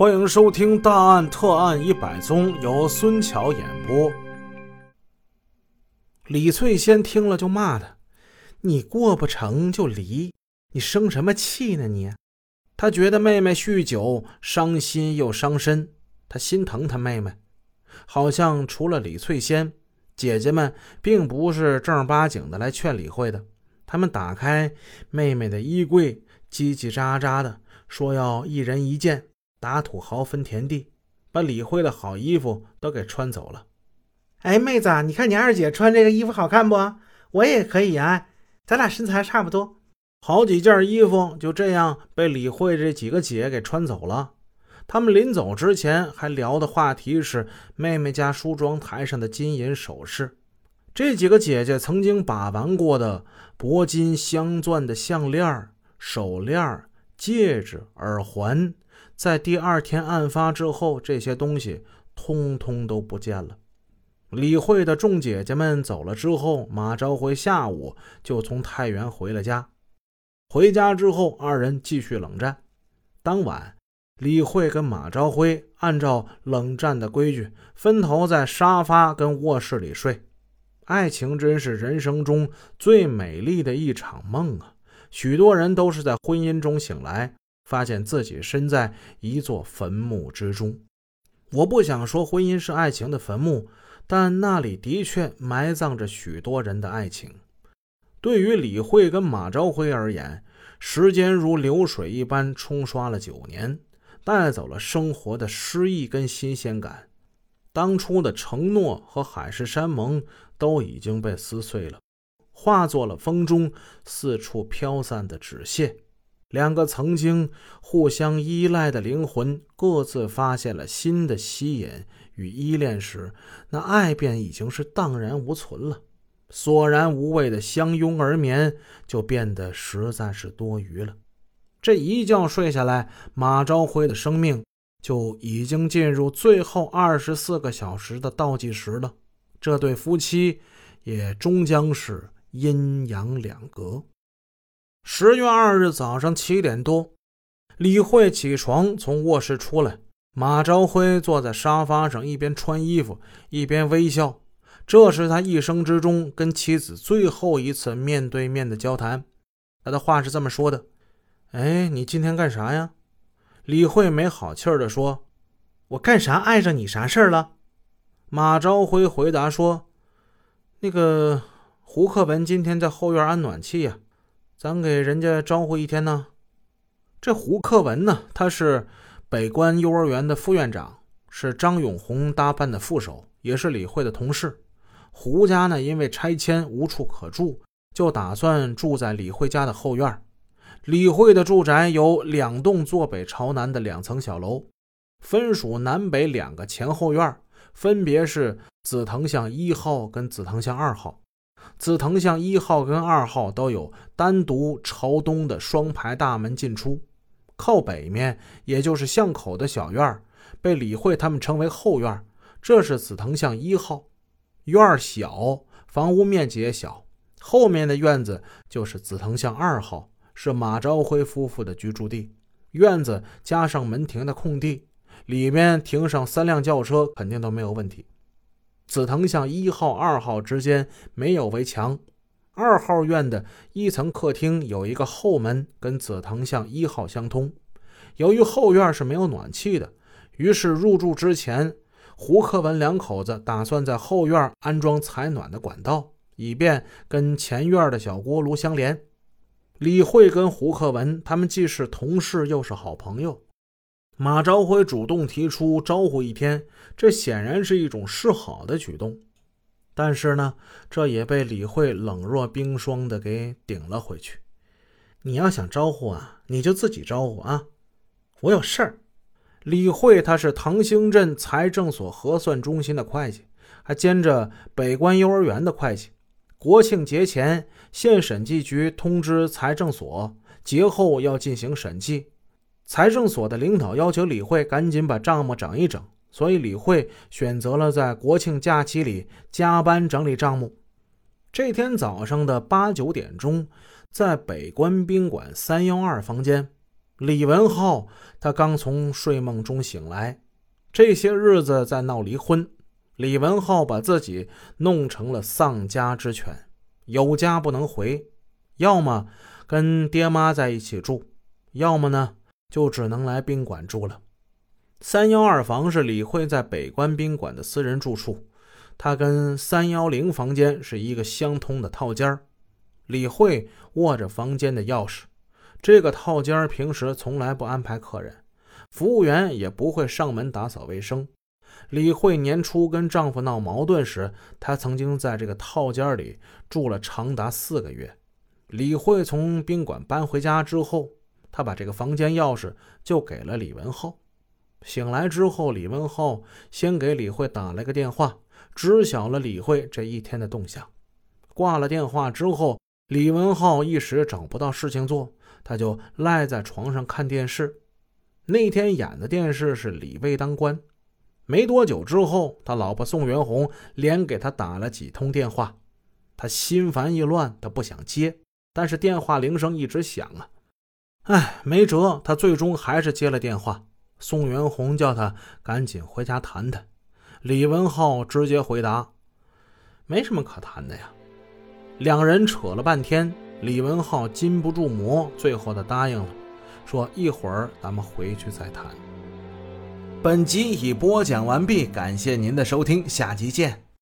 欢迎收听《大案特案一百宗》，由孙桥演播。李翠仙听了就骂他：“你过不成就离，你生什么气呢？你！”他觉得妹妹酗酒，伤心又伤身，他心疼他妹妹。好像除了李翠仙，姐姐们并不是正儿八经的来劝李慧的。他们打开妹妹的衣柜，叽叽喳喳的说要一人一件。打土豪分田地，把李慧的好衣服都给穿走了。哎，妹子，你看你二姐穿这个衣服好看不？我也可以啊，咱俩身材差不多。好几件衣服就这样被李慧这几个姐给穿走了。他们临走之前还聊的话题是妹妹家梳妆台上的金银首饰。这几个姐姐曾经把玩过的铂金镶钻的项链、手链、戒指、耳环。在第二天案发之后，这些东西通通都不见了。李慧的众姐姐们走了之后，马昭辉下午就从太原回了家。回家之后，二人继续冷战。当晚，李慧跟马昭辉按照冷战的规矩，分头在沙发跟卧室里睡。爱情真是人生中最美丽的一场梦啊！许多人都是在婚姻中醒来。发现自己身在一座坟墓之中。我不想说婚姻是爱情的坟墓，但那里的确埋葬着许多人的爱情。对于李慧跟马朝辉而言，时间如流水一般冲刷了九年，带走了生活的诗意跟新鲜感。当初的承诺和海誓山盟都已经被撕碎了，化作了风中四处飘散的纸屑。两个曾经互相依赖的灵魂，各自发现了新的吸引与依恋时，那爱便已经是荡然无存了。索然无味的相拥而眠，就变得实在是多余了。这一觉睡下来，马朝辉的生命就已经进入最后二十四个小时的倒计时了。这对夫妻也终将是阴阳两隔。十月二日早上七点多，李慧起床从卧室出来，马朝辉坐在沙发上，一边穿衣服一边微笑。这是他一生之中跟妻子最后一次面对面的交谈。他的话是这么说的：“哎，你今天干啥呀？”李慧没好气儿地说：“我干啥碍着你啥事儿了？”马朝辉回答说：“那个胡克文今天在后院安暖气呀。”咱给人家招呼一天呢。这胡克文呢，他是北关幼儿园的副院长，是张永红搭班的副手，也是李慧的同事。胡家呢，因为拆迁无处可住，就打算住在李慧家的后院。李慧的住宅有两栋坐北朝南的两层小楼，分属南北两个前后院，分别是紫藤巷一号跟紫藤巷二号。紫藤巷一号跟二号都有单独朝东的双排大门进出，靠北面也就是巷口的小院被李慧他们称为后院，这是紫藤巷一号。院小，房屋面积也小，后面的院子就是紫藤巷二号，是马朝辉夫妇的居住地。院子加上门庭的空地，里面停上三辆轿车肯定都没有问题。紫藤巷一号、二号之间没有围墙，二号院的一层客厅有一个后门，跟紫藤巷一号相通。由于后院是没有暖气的，于是入住之前，胡克文两口子打算在后院安装采暖的管道，以便跟前院的小锅炉相连。李慧跟胡克文他们既是同事，又是好朋友。马朝辉主动提出招呼一天，这显然是一种示好的举动，但是呢，这也被李慧冷若冰霜的给顶了回去。你要想招呼啊，你就自己招呼啊，我有事儿。李慧他是唐兴镇财政所核算中心的会计，还兼着北关幼儿园的会计。国庆节前，县审计局通知财政所，节后要进行审计。财政所的领导要求李慧赶紧把账目整一整，所以李慧选择了在国庆假期里加班整理账目。这天早上的八九点钟，在北关宾馆三幺二房间，李文浩他刚从睡梦中醒来，这些日子在闹离婚。李文浩把自己弄成了丧家之犬，有家不能回，要么跟爹妈在一起住，要么呢就只能来宾馆住了。三幺二房是李慧在北关宾馆的私人住处，它跟三幺零房间是一个相通的套间李慧握着房间的钥匙，这个套间平时从来不安排客人，服务员也不会上门打扫卫生。李慧年初跟丈夫闹矛盾时，她曾经在这个套间里住了长达四个月。李慧从宾馆搬回家之后，他把这个房间钥匙就给了李文浩。醒来之后，李文浩先给李慧打了个电话，知晓了李慧这一天的动向。挂了电话之后，李文浩一时找不到事情做，他就赖在床上看电视。那天演的电视是李卫当官。没多久之后，他老婆宋元红连给他打了几通电话，他心烦意乱，他不想接，但是电话铃声一直响啊，哎，没辙，他最终还是接了电话。宋元红叫他赶紧回家谈谈。李文浩直接回答：“没什么可谈的呀。”两人扯了半天，李文浩禁不住磨，最后他答应了，说：“一会儿咱们回去再谈。”本集已播讲完毕，感谢您的收听，下集见。